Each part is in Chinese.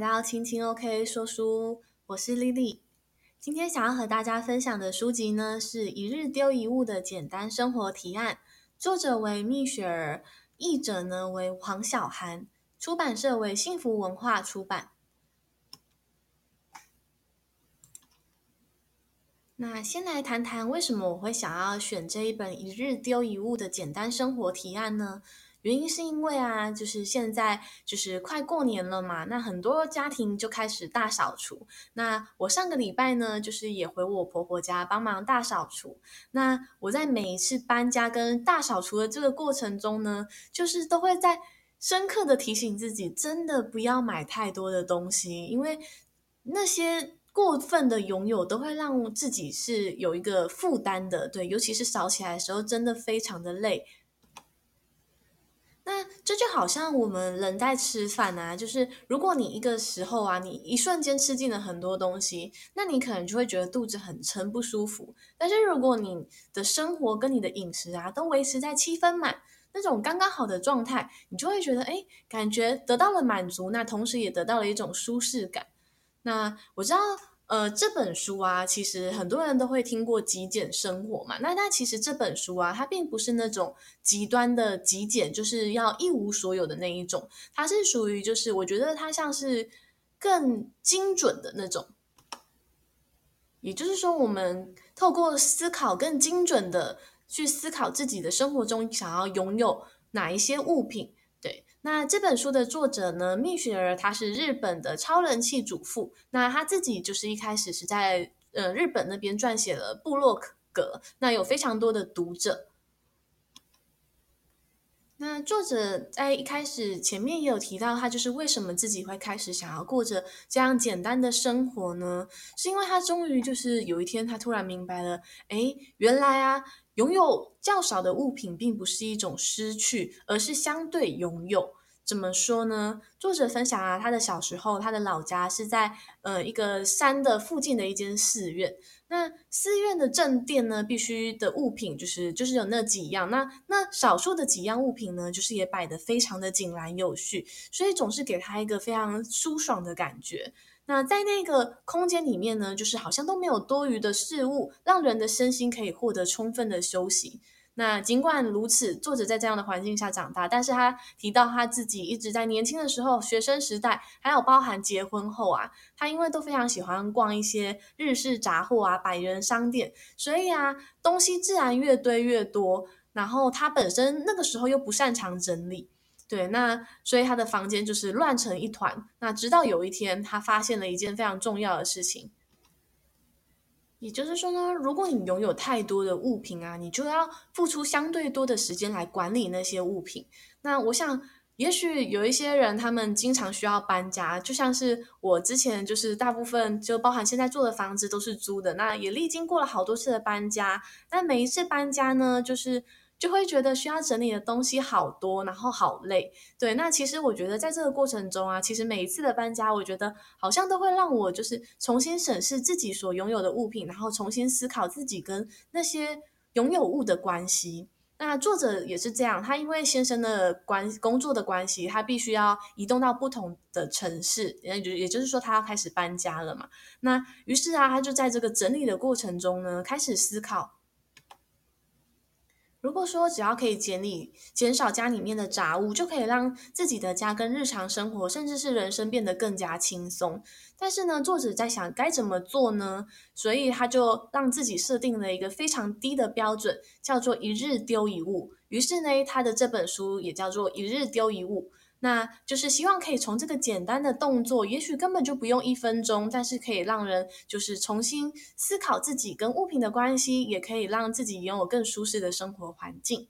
欢迎来到青青 OK 说书，我是丽丽。今天想要和大家分享的书籍呢，是《一日丢一物的简单生活提案》，作者为蜜雪儿，译者呢为黄小涵，出版社为幸福文化出版。那先来谈谈为什么我会想要选这一本《一日丢一物的简单生活提案》呢？原因是因为啊，就是现在就是快过年了嘛，那很多家庭就开始大扫除。那我上个礼拜呢，就是也回我婆婆家帮忙大扫除。那我在每一次搬家跟大扫除的这个过程中呢，就是都会在深刻的提醒自己，真的不要买太多的东西，因为那些过分的拥有都会让自己是有一个负担的。对，尤其是扫起来的时候，真的非常的累。那这就好像我们人在吃饭啊，就是如果你一个时候啊，你一瞬间吃进了很多东西，那你可能就会觉得肚子很撑不舒服。但是如果你的生活跟你的饮食啊都维持在七分满那种刚刚好的状态，你就会觉得哎，感觉得到了满足，那同时也得到了一种舒适感。那我知道。呃，这本书啊，其实很多人都会听过极简生活嘛。那但其实这本书啊，它并不是那种极端的极简，就是要一无所有的那一种。它是属于，就是我觉得它像是更精准的那种。也就是说，我们透过思考，更精准的去思考自己的生活中想要拥有哪一些物品。那这本书的作者呢，蜜雪儿，她是日本的超人气主妇。那她自己就是一开始是在呃日本那边撰写了部落格，那有非常多的读者。那作者在一开始前面也有提到，他就是为什么自己会开始想要过着这样简单的生活呢？是因为他终于就是有一天，他突然明白了，诶，原来啊。拥有较少的物品并不是一种失去，而是相对拥有。怎么说呢？作者分享啊，他的小时候，他的老家是在呃一个山的附近的一间寺院。那寺院的正殿呢，必须的物品就是就是有那几样。那那少数的几样物品呢，就是也摆得非常的井然有序，所以总是给他一个非常舒爽的感觉。那在那个空间里面呢，就是好像都没有多余的事物，让人的身心可以获得充分的休息。那尽管如此，作者在这样的环境下长大，但是他提到他自己一直在年轻的时候、学生时代，还有包含结婚后啊，他因为都非常喜欢逛一些日式杂货啊、百元商店，所以啊，东西自然越堆越多。然后他本身那个时候又不擅长整理。对，那所以他的房间就是乱成一团。那直到有一天，他发现了一件非常重要的事情，也就是说呢，如果你拥有太多的物品啊，你就要付出相对多的时间来管理那些物品。那我想，也许有一些人，他们经常需要搬家，就像是我之前，就是大部分就包含现在住的房子都是租的，那也历经过了好多次的搬家。那每一次搬家呢，就是。就会觉得需要整理的东西好多，然后好累。对，那其实我觉得在这个过程中啊，其实每一次的搬家，我觉得好像都会让我就是重新审视自己所拥有的物品，然后重新思考自己跟那些拥有物的关系。那作者也是这样，他因为先生的关工作的关系，他必须要移动到不同的城市，也就也就是说他要开始搬家了嘛。那于是啊，他就在这个整理的过程中呢，开始思考。如果说只要可以减你减少家里面的杂物，就可以让自己的家跟日常生活，甚至是人生变得更加轻松。但是呢，作者在想该怎么做呢？所以他就让自己设定了一个非常低的标准，叫做一日丢一物。于是呢，他的这本书也叫做一日丢一物。那就是希望可以从这个简单的动作，也许根本就不用一分钟，但是可以让人就是重新思考自己跟物品的关系，也可以让自己拥有更舒适的生活环境。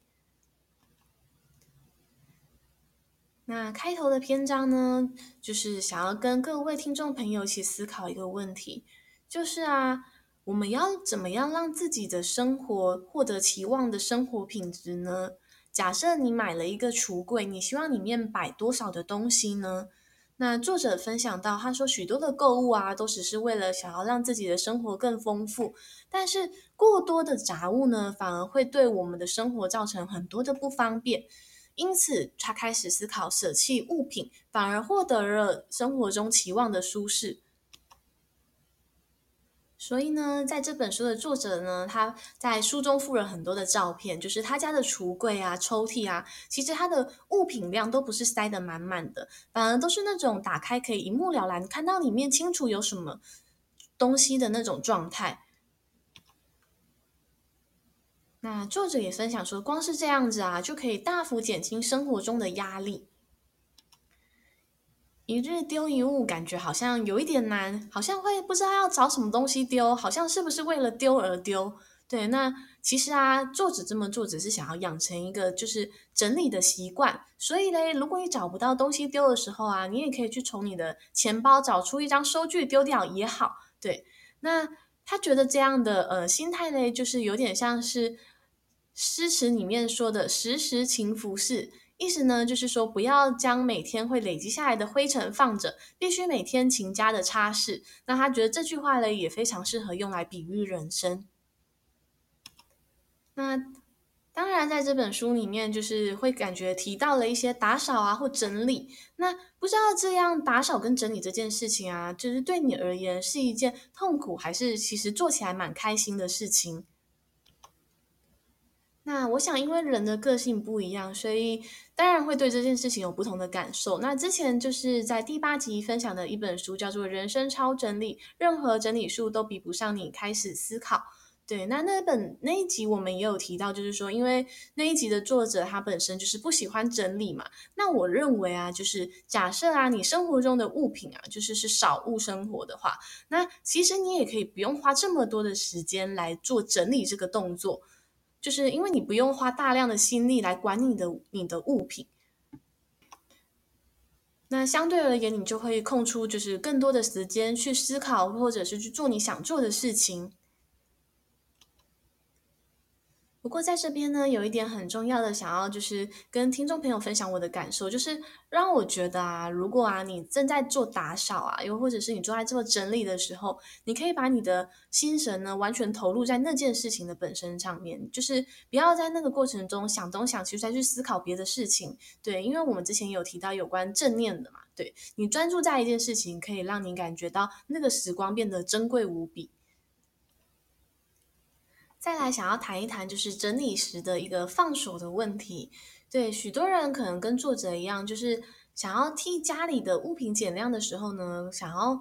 那开头的篇章呢，就是想要跟各位听众朋友一起思考一个问题，就是啊，我们要怎么样让自己的生活获得期望的生活品质呢？假设你买了一个橱柜，你希望里面摆多少的东西呢？那作者分享到，他说许多的购物啊，都只是为了想要让自己的生活更丰富，但是过多的杂物呢，反而会对我们的生活造成很多的不方便。因此他开始思考舍弃物品，反而获得了生活中期望的舒适。所以呢，在这本书的作者呢，他在书中附了很多的照片，就是他家的橱柜啊、抽屉啊，其实他的物品量都不是塞得满满的，反而都是那种打开可以一目了然，看到里面清楚有什么东西的那种状态。那作者也分享说，光是这样子啊，就可以大幅减轻生活中的压力。一日丢一物，感觉好像有一点难，好像会不知道要找什么东西丢，好像是不是为了丢而丢？对，那其实啊，作者这么做只是想要养成一个就是整理的习惯。所以嘞，如果你找不到东西丢的时候啊，你也可以去从你的钱包找出一张收据丢掉也好。对，那他觉得这样的呃心态嘞，就是有点像是诗词里面说的“时时勤拂拭”。意思呢，就是说不要将每天会累积下来的灰尘放着，必须每天勤加的擦拭。那他觉得这句话呢，也非常适合用来比喻人生。那当然，在这本书里面，就是会感觉提到了一些打扫啊或整理。那不知道这样打扫跟整理这件事情啊，就是对你而言是一件痛苦，还是其实做起来蛮开心的事情？那我想，因为人的个性不一样，所以当然会对这件事情有不同的感受。那之前就是在第八集分享的一本书，叫做《人生超整理》，任何整理术都比不上你开始思考。对，那那本那一集我们也有提到，就是说，因为那一集的作者他本身就是不喜欢整理嘛。那我认为啊，就是假设啊，你生活中的物品啊，就是是少物生活的话，那其实你也可以不用花这么多的时间来做整理这个动作。就是因为你不用花大量的心力来管你的你的物品，那相对而言，你就会空出就是更多的时间去思考，或者是去做你想做的事情。不过在这边呢，有一点很重要的，想要就是跟听众朋友分享我的感受，就是让我觉得啊，如果啊你正在做打扫啊，又或者是你正在做整理的时候，你可以把你的心神呢完全投入在那件事情的本身上面，就是不要在那个过程中想东想西再去思考别的事情。对，因为我们之前有提到有关正念的嘛，对，你专注在一件事情，可以让你感觉到那个时光变得珍贵无比。再来想要谈一谈，就是整理时的一个放手的问题。对，许多人可能跟作者一样，就是想要替家里的物品减量的时候呢，想要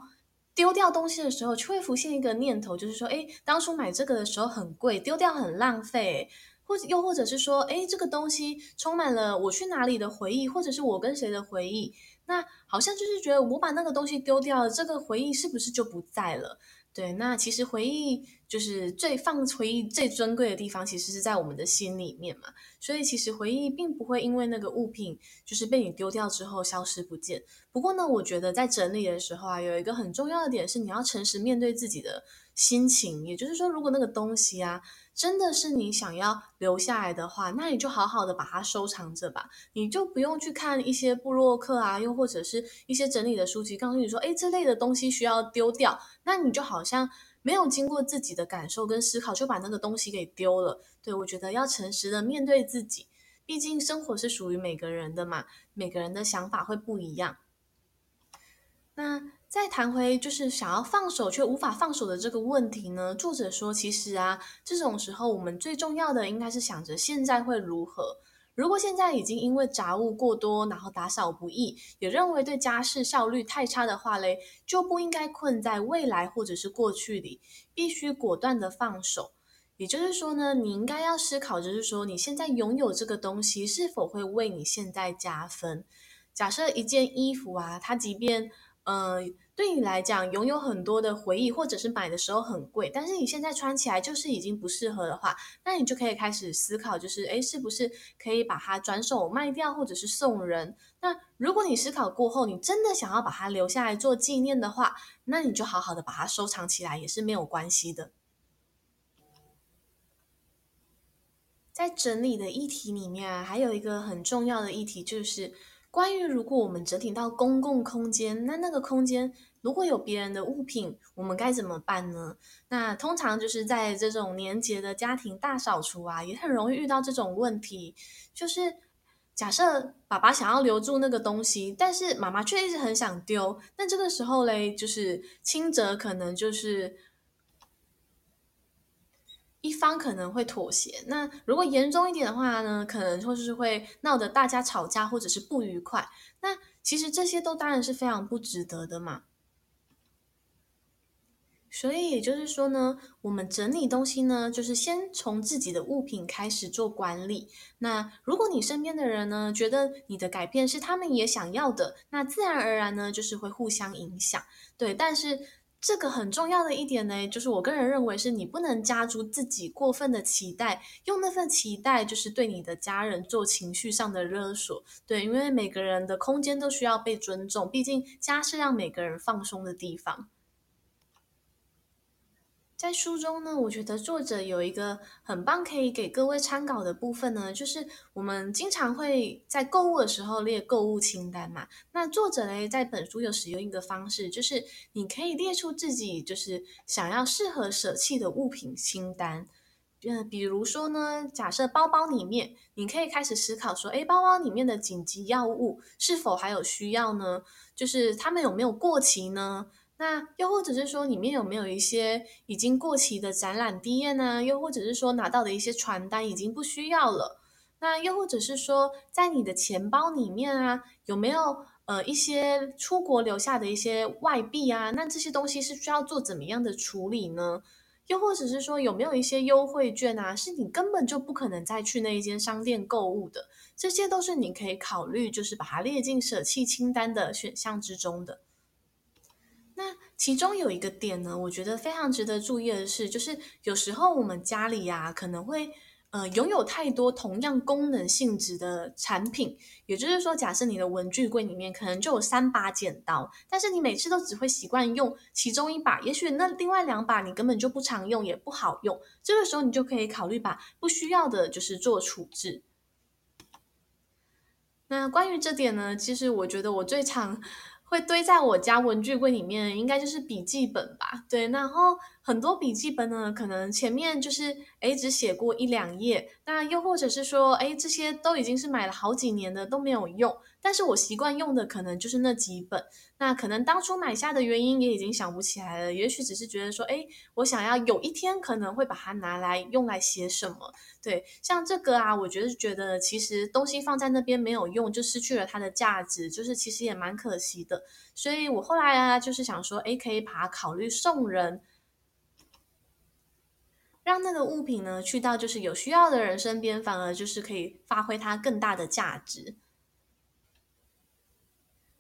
丢掉东西的时候，就会浮现一个念头，就是说，哎，当初买这个的时候很贵，丢掉很浪费，或者又或者是说，哎，这个东西充满了我去哪里的回忆，或者是我跟谁的回忆，那好像就是觉得我把那个东西丢掉了，这个回忆是不是就不在了？对，那其实回忆就是最放回忆最珍贵的地方，其实是在我们的心里面嘛。所以其实回忆并不会因为那个物品就是被你丢掉之后消失不见。不过呢，我觉得在整理的时候啊，有一个很重要的点是你要诚实面对自己的心情。也就是说，如果那个东西啊，真的是你想要留下来的话，那你就好好的把它收藏着吧。你就不用去看一些部落客啊，又或者是一些整理的书籍，告诉你说，哎，这类的东西需要丢掉。那你就好像没有经过自己的感受跟思考，就把那个东西给丢了。对，我觉得要诚实的面对自己，毕竟生活是属于每个人的嘛，每个人的想法会不一样。那。再谈回就是想要放手却无法放手的这个问题呢，作者说，其实啊，这种时候我们最重要的应该是想着现在会如何。如果现在已经因为杂物过多，然后打扫不易，也认为对家事效率太差的话嘞，就不应该困在未来或者是过去里，必须果断的放手。也就是说呢，你应该要思考，就是说你现在拥有这个东西是否会为你现在加分。假设一件衣服啊，它即便呃，对你来讲，拥有很多的回忆，或者是买的时候很贵，但是你现在穿起来就是已经不适合的话，那你就可以开始思考，就是诶，是不是可以把它转手卖掉，或者是送人？那如果你思考过后，你真的想要把它留下来做纪念的话，那你就好好的把它收藏起来，也是没有关系的。在整理的议题里面啊，还有一个很重要的议题就是。关于如果我们整体到公共空间，那那个空间如果有别人的物品，我们该怎么办呢？那通常就是在这种年节的家庭大扫除啊，也很容易遇到这种问题，就是假设爸爸想要留住那个东西，但是妈妈却一直很想丢，那这个时候嘞，就是轻则可能就是一方可能会妥协，那如果严重一点的话呢，可能就是会闹得大家吵架或者是不愉快。那其实这些都当然是非常不值得的嘛。所以也就是说呢，我们整理东西呢，就是先从自己的物品开始做管理。那如果你身边的人呢，觉得你的改变是他们也想要的，那自然而然呢，就是会互相影响。对，但是这个很重要的一点呢，就是我个人认为是你不能加诸自己过分的期待，用那份期待就是对你的家人做情绪上的勒索。对，因为每个人的空间都需要被尊重，毕竟家是让每个人放松的地方。在书中呢，我觉得作者有一个很棒可以给各位参考的部分呢，就是我们经常会在购物的时候列购物清单嘛。那作者呢，在本书有使用一个方式，就是你可以列出自己就是想要适合舍弃的物品清单。呃，比如说呢，假设包包里面，你可以开始思考说，诶，包包里面的紧急药物是否还有需要呢？就是它们有没有过期呢？那又或者是说，里面有没有一些已经过期的展览 DM 呢？又或者是说，拿到的一些传单已经不需要了？那又或者是说，在你的钱包里面啊，有没有呃一些出国留下的一些外币啊？那这些东西是需要做怎么样的处理呢？又或者是说，有没有一些优惠券啊，是你根本就不可能再去那一间商店购物的？这些都是你可以考虑，就是把它列进舍弃清单的选项之中的。那其中有一个点呢，我觉得非常值得注意的是，就是有时候我们家里呀、可能会呃拥有太多同样功能性质的产品。也就是说，假设你的文具柜里面可能就有三把剪刀，但是你每次都只会习惯用其中一把，也许那另外两把你根本就不常用，也不好用。这个时候你就可以考虑把不需要的，就是做处置。那关于这点呢，其实我觉得我最常。会堆在我家文具柜里面，应该就是笔记本吧。对，然后很多笔记本呢，可能前面就是诶只写过一两页，那又或者是说，诶这些都已经是买了好几年的都没有用。但是我习惯用的可能就是那几本，那可能当初买下的原因也已经想不起来了，也许只是觉得说，诶，我想要有一天可能会把它拿来用来写什么。对，像这个啊，我觉得觉得其实东西放在那边没有用，就失去了它的价值，就是其实也蛮可惜的。所以我后来啊，就是想说，诶，可以把它考虑送人，让那个物品呢去到就是有需要的人身边，反而就是可以发挥它更大的价值。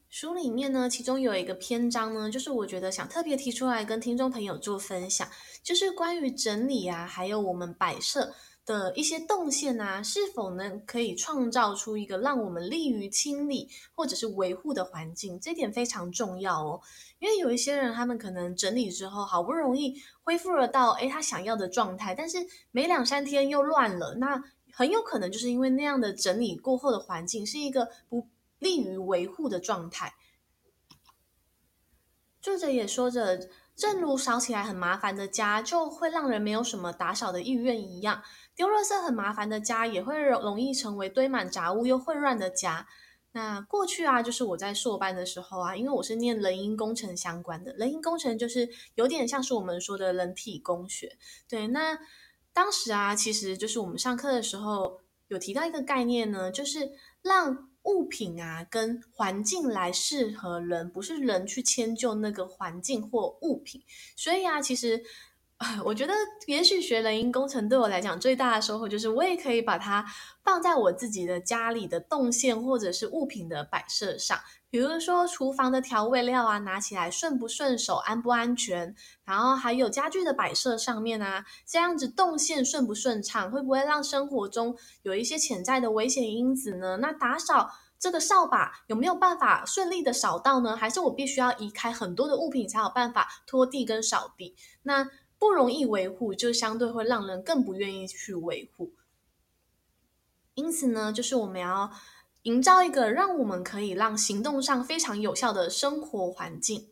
书里面呢，其中有一个篇章呢，就是我觉得想特别提出来跟听众朋友做分享，就是关于整理啊，还有我们摆设的一些动线啊，是否能可以创造出一个让我们利于清理或者是维护的环境，这点非常重要哦。因为有一些人，他们可能整理之后好不容易恢复了到诶他想要的状态，但是没两三天又乱了，那很有可能就是因为那样的整理过后的环境是一个不。利于维护的状态。作者也说着，正如扫起来很麻烦的家，就会让人没有什么打扫的意愿一样，丢垃圾很麻烦的家，也会容容易成为堆满杂物又混乱的家。那过去啊，就是我在硕班的时候啊，因为我是念人因工程相关的，人因工程就是有点像是我们说的人体工学。对，那当时啊，其实就是我们上课的时候有提到一个概念呢，就是让。物品啊，跟环境来适合人，不是人去迁就那个环境或物品。所以啊，其实，我觉得也许学人因工程对我来讲最大的收获，就是我也可以把它放在我自己的家里的动线或者是物品的摆设上。比如说厨房的调味料啊，拿起来顺不顺手，安不安全？然后还有家具的摆设上面啊，这样子动线顺不顺畅，会不会让生活中有一些潜在的危险因子呢？那打扫这个扫把有没有办法顺利的扫到呢？还是我必须要移开很多的物品才有办法拖地跟扫地？那不容易维护，就相对会让人更不愿意去维护。因此呢，就是我们要。营造一个让我们可以让行动上非常有效的生活环境。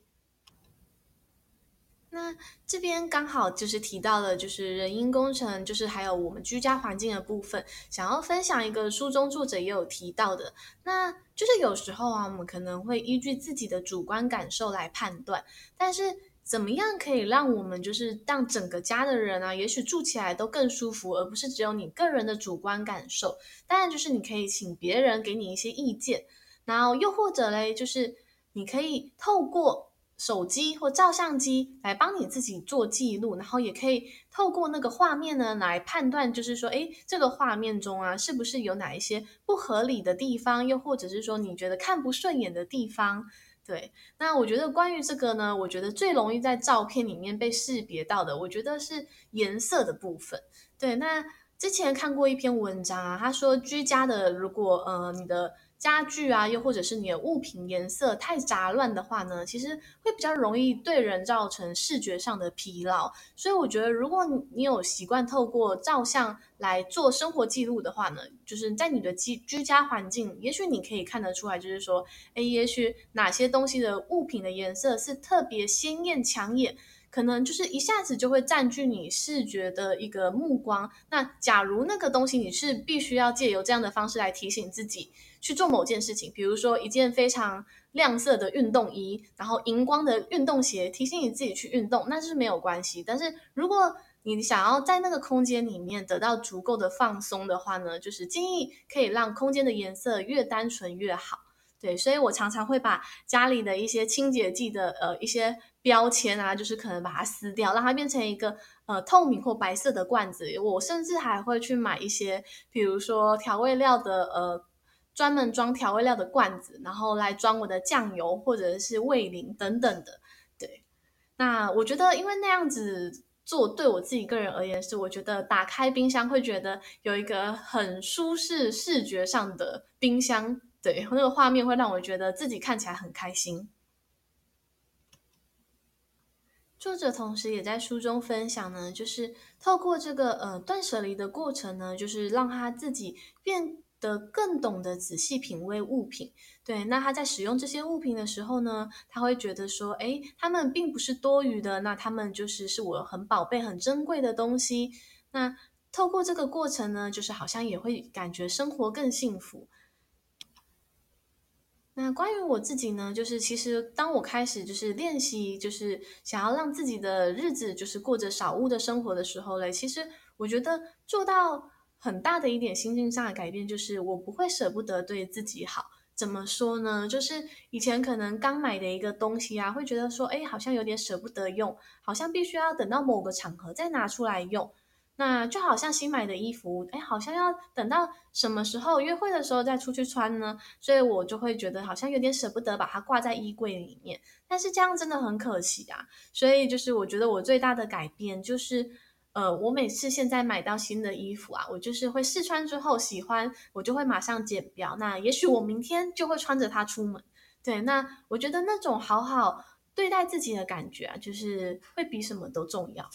那这边刚好就是提到了，就是人因工程，就是还有我们居家环境的部分，想要分享一个书中作者也有提到的，那就是有时候啊，我们可能会依据自己的主观感受来判断，但是怎么样可以让我们就是让整个家的人啊，也许住起来都更舒服，而不是只有你个人的主观感受。当然，就是你可以请别人给你一些意见，然后又或者嘞，就是你可以透过。手机或照相机来帮你自己做记录，然后也可以透过那个画面呢来判断，就是说，诶，这个画面中啊，是不是有哪一些不合理的地方，又或者是说你觉得看不顺眼的地方？对，那我觉得关于这个呢，我觉得最容易在照片里面被识别到的，我觉得是颜色的部分。对，那之前看过一篇文章啊，他说居家的，如果呃你的。家具啊，又或者是你的物品颜色太杂乱的话呢，其实会比较容易对人造成视觉上的疲劳。所以我觉得，如果你有习惯透过照相来做生活记录的话呢，就是在你的居居家环境，也许你可以看得出来，就是说，诶，也许哪些东西的物品的颜色是特别鲜艳抢眼。可能就是一下子就会占据你视觉的一个目光。那假如那个东西你是必须要借由这样的方式来提醒自己去做某件事情，比如说一件非常亮色的运动衣，然后荧光的运动鞋，提醒你自己去运动，那是没有关系。但是如果你想要在那个空间里面得到足够的放松的话呢，就是建议可以让空间的颜色越单纯越好。对，所以我常常会把家里的一些清洁剂的呃一些标签啊，就是可能把它撕掉，让它变成一个呃透明或白色的罐子。我甚至还会去买一些，比如说调味料的呃专门装调味料的罐子，然后来装我的酱油或者是味淋等等的。对，那我觉得因为那样子做，对我自己个人而言是，我觉得打开冰箱会觉得有一个很舒适视觉上的冰箱。对，那个画面会让我觉得自己看起来很开心。作者同时也在书中分享呢，就是透过这个呃断舍离的过程呢，就是让他自己变的更懂得仔细品味物品。对，那他在使用这些物品的时候呢，他会觉得说，哎，他们并不是多余的，那他们就是是我很宝贝、很珍贵的东西。那透过这个过程呢，就是好像也会感觉生活更幸福。那关于我自己呢，就是其实当我开始就是练习，就是想要让自己的日子就是过着少物的生活的时候嘞，其实我觉得做到很大的一点心境上的改变，就是我不会舍不得对自己好。怎么说呢？就是以前可能刚买的一个东西啊，会觉得说，哎，好像有点舍不得用，好像必须要等到某个场合再拿出来用。那就好像新买的衣服，哎，好像要等到什么时候约会的时候再出去穿呢？所以我就会觉得好像有点舍不得把它挂在衣柜里面。但是这样真的很可惜啊！所以就是我觉得我最大的改变就是，呃，我每次现在买到新的衣服啊，我就是会试穿之后喜欢，我就会马上剪标。那也许我明天就会穿着它出门。对，那我觉得那种好好对待自己的感觉啊，就是会比什么都重要。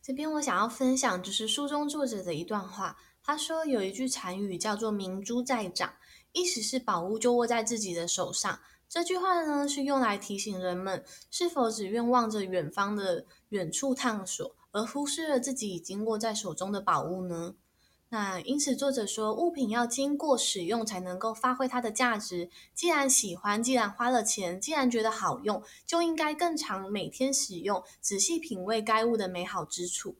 这边我想要分享，就是书中作者的一段话。他说有一句禅语叫做“明珠在掌”，意思是宝物就握在自己的手上。这句话呢，是用来提醒人们，是否只愿望着远方的远处探索，而忽视了自己已经握在手中的宝物呢？那因此，作者说，物品要经过使用才能够发挥它的价值。既然喜欢，既然花了钱，既然觉得好用，就应该更常每天使用，仔细品味该物的美好之处。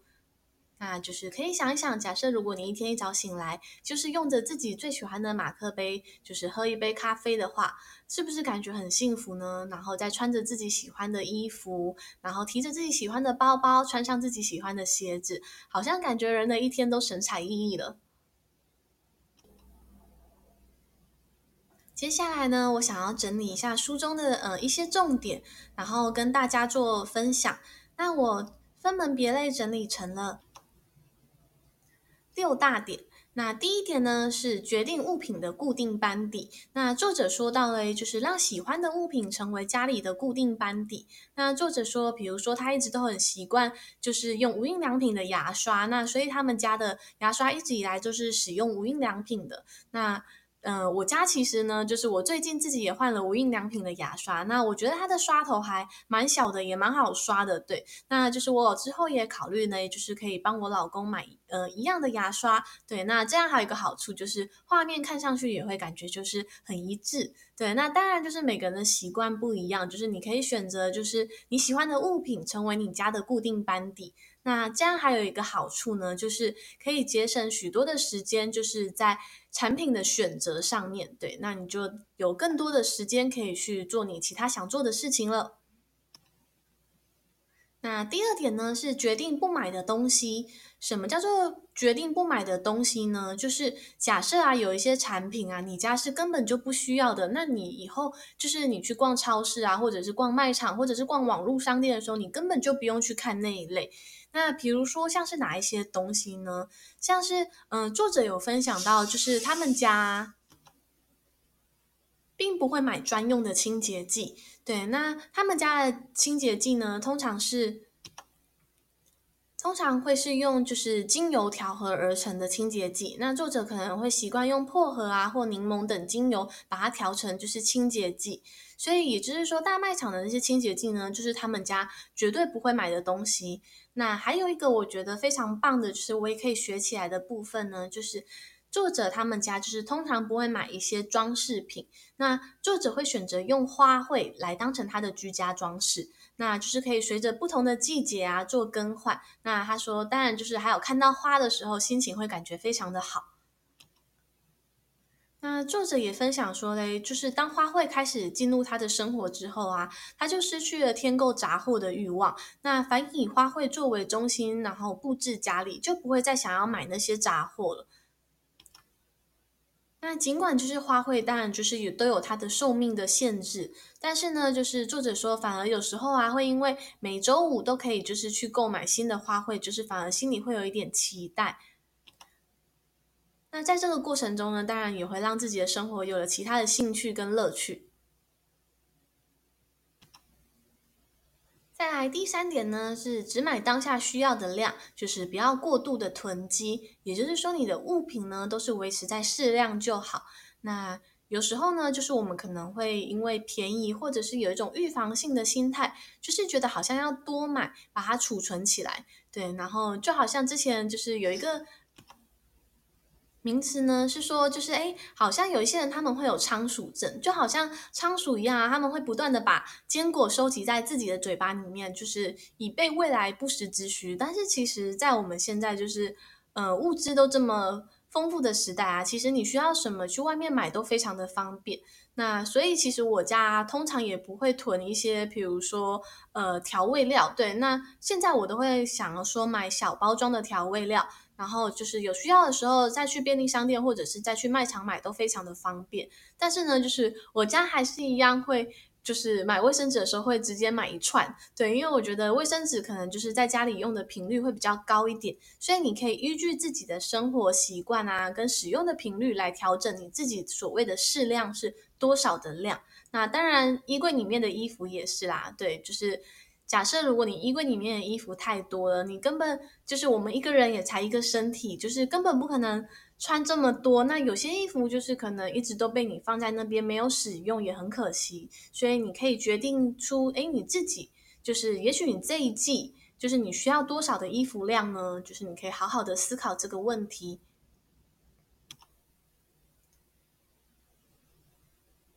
那就是可以想一想，假设如果你一天一早醒来，就是用着自己最喜欢的马克杯，就是喝一杯咖啡的话，是不是感觉很幸福呢？然后再穿着自己喜欢的衣服，然后提着自己喜欢的包包，穿上自己喜欢的鞋子，好像感觉人的一天都神采奕奕了。接下来呢，我想要整理一下书中的呃一些重点，然后跟大家做分享。那我分门别类整理成了。六大点，那第一点呢是决定物品的固定班底。那作者说到嘞，就是让喜欢的物品成为家里的固定班底。那作者说，比如说他一直都很习惯，就是用无印良品的牙刷，那所以他们家的牙刷一直以来就是使用无印良品的。那嗯、我家其实呢，就是我最近自己也换了无印良品的牙刷，那我觉得它的刷头还蛮小的，也蛮好刷的。对，那就是我之后也考虑呢，就是可以帮我老公买呃一样的牙刷。对，那这样还有一个好处就是画面看上去也会感觉就是很一致。对，那当然就是每个人的习惯不一样，就是你可以选择就是你喜欢的物品成为你家的固定班底。那这样还有一个好处呢，就是可以节省许多的时间，就是在产品的选择上面。对，那你就有更多的时间可以去做你其他想做的事情了。那第二点呢，是决定不买的东西。什么叫做决定不买的东西呢？就是假设啊，有一些产品啊，你家是根本就不需要的，那你以后就是你去逛超市啊，或者是逛卖场，或者是逛网络商店的时候，你根本就不用去看那一类。那比如说像是哪一些东西呢？像是嗯、作者有分享到，就是他们家并不会买专用的清洁剂。对，那他们家的清洁剂呢，通常是通常会是用就是精油调和而成的清洁剂。那作者可能会习惯用薄荷啊或柠檬等精油把它调成就是清洁剂。所以也就是说，大卖场的那些清洁剂呢，就是他们家绝对不会买的东西。那还有一个我觉得非常棒的，就是我也可以学起来的部分呢，就是作者他们家就是通常不会买一些装饰品，那作者会选择用花卉来当成他的居家装饰，那就是可以随着不同的季节啊做更换。那他说，当然就是还有看到花的时候，心情会感觉非常的好。那作者也分享说嘞，就是当花卉开始进入他的生活之后啊，他就失去了添购杂货的欲望。那凡以花卉作为中心，然后布置家里，就不会再想要买那些杂货了。那尽管就是花卉，当然就是也都有它的寿命的限制，但是呢，就是作者说，反而有时候啊，会因为每周五都可以就是去购买新的花卉，就是反而心里会有一点期待。那在这个过程中呢，当然也会让自己的生活有了其他的兴趣跟乐趣。再第三点呢，是只买当下需要的量，就是不要过度的囤积。也就是说，你的物品呢都是维持在适量就好。那有时候呢，就是我们可能会因为便宜，或者是有一种预防性的心态，就是觉得好像要多买，把它储存起来。对，然后就好像之前就是有一个。名词呢是说，就是诶，好像有一些人他们会有仓鼠症，就好像仓鼠一样啊，他们会不断的把坚果收集在自己的嘴巴里面，就是以备未来不时之需。但是其实，在我们现在就是呃物资都这么丰富的时代啊，其实你需要什么去外面买都非常的方便。那所以其实我家通常也不会囤一些，比如说呃调味料。对，那现在我都会想要说买小包装的调味料。然后就是有需要的时候再去便利商店或者是再去卖场买都非常的方便。但是呢，就是我家还是一样会，就是买卫生纸的时候会直接买一串。对，因为我觉得卫生纸可能就是在家里用的频率会比较高一点，所以你可以依据自己的生活习惯啊，跟使用的频率来调整你自己所谓的适量是多少的量。那当然，衣柜里面的衣服也是啦，对，就是。假设如果你衣柜里面的衣服太多了，你根本就是我们一个人也才一个身体，就是根本不可能穿这么多。那有些衣服就是可能一直都被你放在那边没有使用，也很可惜。所以你可以决定出，诶，你自己就是，也许你这一季就是你需要多少的衣服量呢？就是你可以好好的思考这个问题。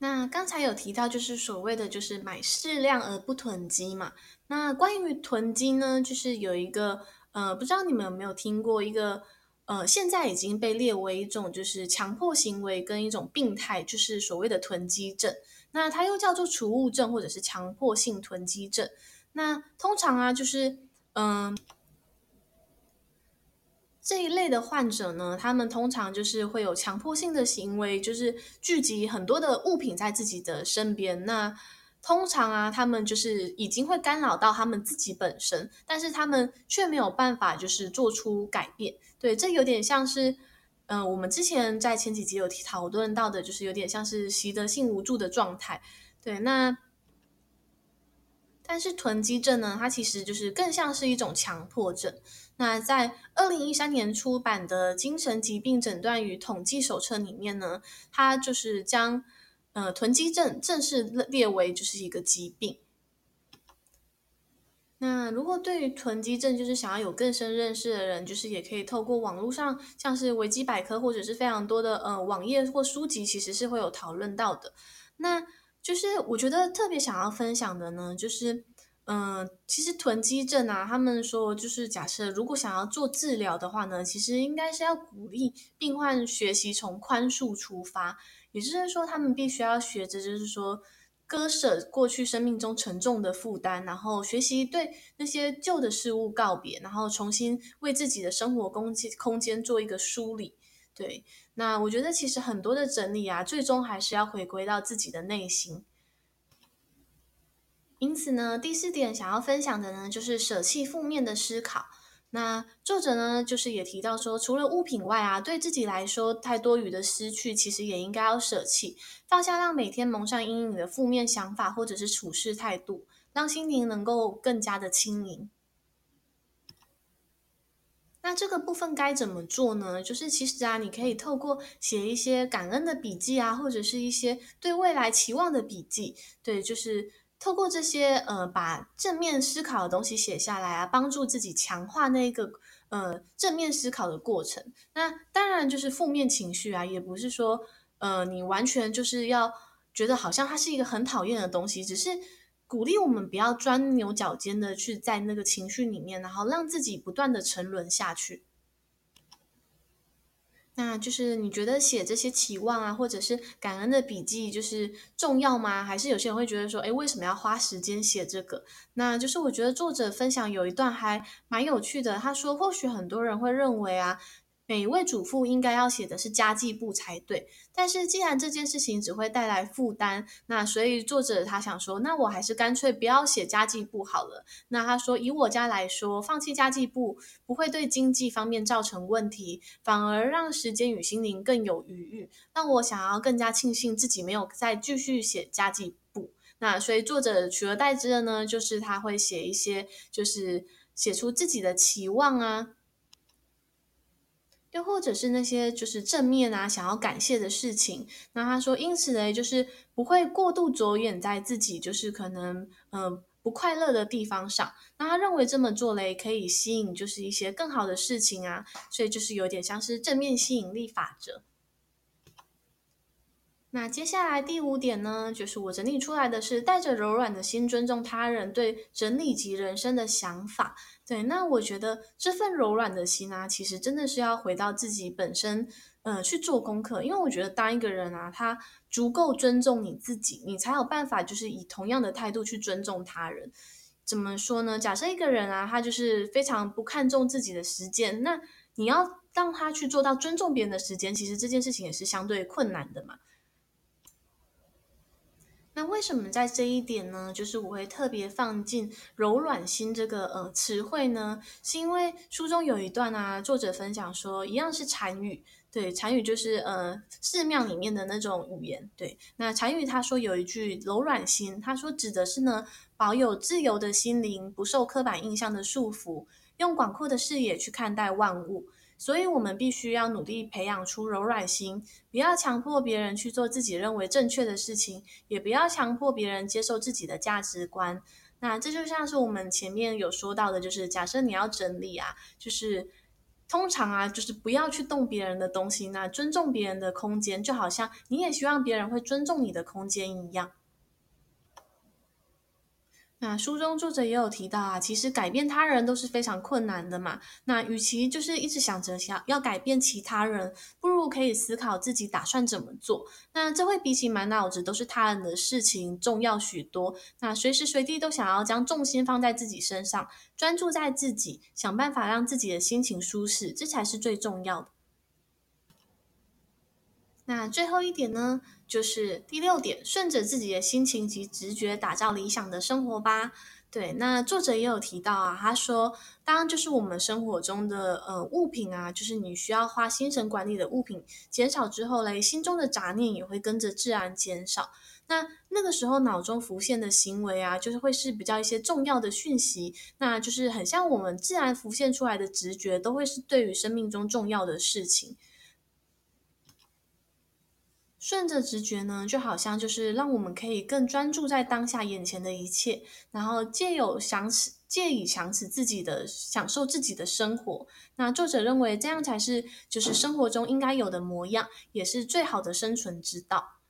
那刚才有提到，就是所谓的就是买适量而不囤积嘛。那关于囤积呢，就是有一个呃，不知道你们有没有听过一个呃，现在已经被列为一种就是强迫行为跟一种病态，就是所谓的囤积症。那它又叫做储物症或者是强迫性囤积症。那通常啊，就是嗯。这一类的患者呢，他们通常就是会有强迫性的行为，就是聚集很多的物品在自己的身边。那通常啊，他们就是已经会干扰到他们自己本身，但是他们却没有办法就是做出改变。对，这有点像是，嗯、呃，我们之前在前几集有讨论到的，就是有点像是习得性无助的状态。对，那。但是囤积症呢，它其实就是更像是一种强迫症。那在二零一三年出版的《精神疾病诊断与统计手册》里面呢，它就是将呃囤积症正式列为就是一个疾病。那如果对于囤积症就是想要有更深认识的人，就是也可以透过网络上，像是维基百科或者是非常多的呃网页或书籍，其实是会有讨论到的。那就是我觉得特别想要分享的呢，就是嗯、其实囤积症啊，他们说就是假设如果想要做治疗的话呢，其实应该是要鼓励病患学习从宽恕出发，也就是说他们必须要学着就是说。割舍过去生命中沉重的负担，然后学习对那些旧的事物告别，然后重新为自己的生活空间空间做一个梳理。对，那我觉得其实很多的整理啊，最终还是要回归到自己的内心。因此呢，第四点想要分享的呢，就是舍弃负面的思考。那作者呢，就是也提到说，除了物品外啊，对自己来说太多余的失去，其实也应该要舍弃，放下让每天蒙上阴影的负面想法或者是处事态度，让心灵能够更加的轻盈。那这个部分该怎么做呢？就是其实啊，你可以透过写一些感恩的笔记啊，或者是一些对未来期望的笔记，对，就是。透过这些呃，把正面思考的东西写下来啊，帮助自己强化那个呃正面思考的过程。那当然就是负面情绪啊，也不是说呃你完全就是要觉得好像它是一个很讨厌的东西，只是鼓励我们不要钻牛角尖的去在那个情绪里面，然后让自己不断的沉沦下去。那就是你觉得写这些期望啊，或者是感恩的笔记，就是重要吗？还是有些人会觉得说，诶，为什么要花时间写这个？那就是我觉得作者分享有一段还蛮有趣的，他说，或许很多人会认为啊。每一位主妇应该要写的是家计簿才对，但是既然这件事情只会带来负担，那所以作者他想说，那我还是干脆不要写家计簿好了。那他说，以我家来说，放弃家计簿不会对经济方面造成问题，反而让时间与心灵更有余裕，让我想要更加庆幸自己没有再继续写家计簿。那所以作者取而代之的呢，就是他会写一些，就是写出自己的期望啊。又或者是那些就是正面啊，想要感谢的事情。那他说，因此呢，就是不会过度着眼在自己就是可能嗯、不快乐的地方上。那他认为这么做嘞，可以吸引就是一些更好的事情啊。所以就是有点像是正面吸引力法则。那接下来第五点呢，就是我整理出来的是带着柔软的心尊重他人对整理及人生的想法。对，那我觉得这份柔软的心啊，其实真的是要回到自己本身，呃，去做功课。因为我觉得当一个人啊，他足够尊重你自己，你才有办法就是以同样的态度去尊重他人。怎么说呢？假设一个人啊，他就是非常不看重自己的时间，那你要让他去做到尊重别人的时间，其实这件事情也是相对困难的嘛。那为什么在这一点呢？就是我会特别放进“柔软心”这个呃词汇呢，是因为书中有一段啊，作者分享说，一样是禅语，对，禅语就是呃寺庙里面的那种语言，对。那禅语他说有一句“柔软心”，他说指的是呢，保有自由的心灵，不受刻板印象的束缚，用广阔的视野去看待万物。所以，我们必须要努力培养出柔软心，不要强迫别人去做自己认为正确的事情，也不要强迫别人接受自己的价值观。那这就像是我们前面有说到的，就是假设你要整理啊，就是通常啊，就是不要去动别人的东西，那尊重别人的空间，就好像你也希望别人会尊重你的空间一样。那书中作者也有提到啊，其实改变他人都是非常困难的嘛。那与其就是一直想着想要改变其他人，不如可以思考自己打算怎么做。那这会比起满脑子都是他人的事情重要许多。那随时随地都想要将重心放在自己身上，专注在自己，想办法让自己的心情舒适，这才是最重要的。那最后一点呢，就是第六点，顺着自己的心情及直觉，打造理想的生活吧。对，那作者也有提到啊，他说，当就是我们生活中的呃物品啊，就是你需要花心神管理的物品减少之后嘞，心中的杂念也会跟着自然减少。那那个时候脑中浮现的行为啊，就是会是比较一些重要的讯息，那就是很像我们自然浮现出来的直觉，都会是对于生命中重要的事情。顺着直觉呢，就好像就是让我们可以更专注在当下眼前的一切，然后借有想此借以想起自己的享受自己的生活。那作者认为这样才是就是生活中应该有的模样，也是最好的生存之道。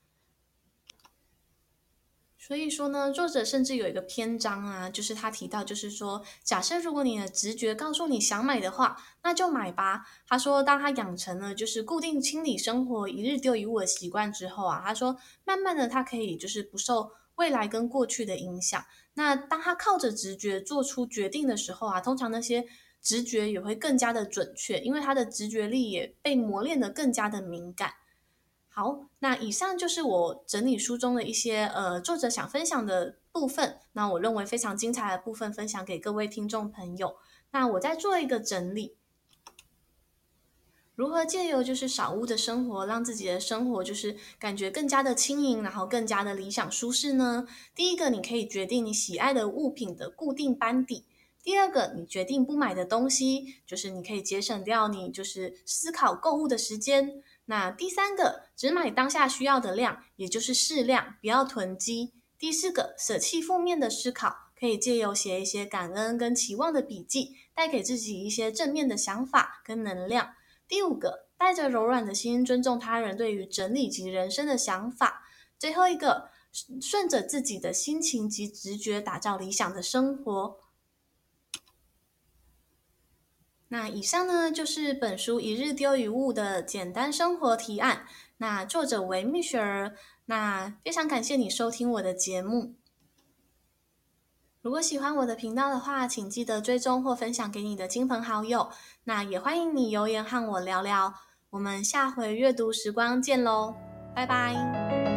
所以说呢，作者甚至有一个篇章啊，就是他提到，就是说，假设如果你的直觉告诉你想买的话，那就买吧。他说，当他养成了就是固定清理生活、一日丢一物的习惯之后啊，他说，慢慢的他可以就是不受未来跟过去的影响。那当他靠着直觉做出决定的时候啊，通常那些直觉也会更加的准确，因为他的直觉力也被磨练得更加的敏感。好，那以上就是我整理书中的一些呃作者想分享的部分，那我认为非常精彩的部分分享给各位听众朋友。那我再做一个整理，如何借由就是少物的生活，让自己的生活就是感觉更加的轻盈，然后更加的理想舒适呢？第一个，你可以决定你喜爱的物品的固定班底；第二个，你决定不买的东西，就是你可以节省掉你就是思考购物的时间。那第三个，只买当下需要的量，也就是适量，不要囤积。第四个，舍弃负面的思考，可以借由写一些感恩跟期望的笔记，带给自己一些正面的想法跟能量。第五个，带着柔软的心，尊重他人对于整理及人生的想法。最后一个，顺着自己的心情及直觉，打造理想的生活。那以上呢，就是本书一日丢一物的简单生活提案。那作者为蜜雪儿。那非常感谢你收听我的节目。如果喜欢我的频道的话，请记得追踪或分享给你的亲朋好友。那也欢迎你留言和我聊聊。我们下回阅读时光见喽，拜拜。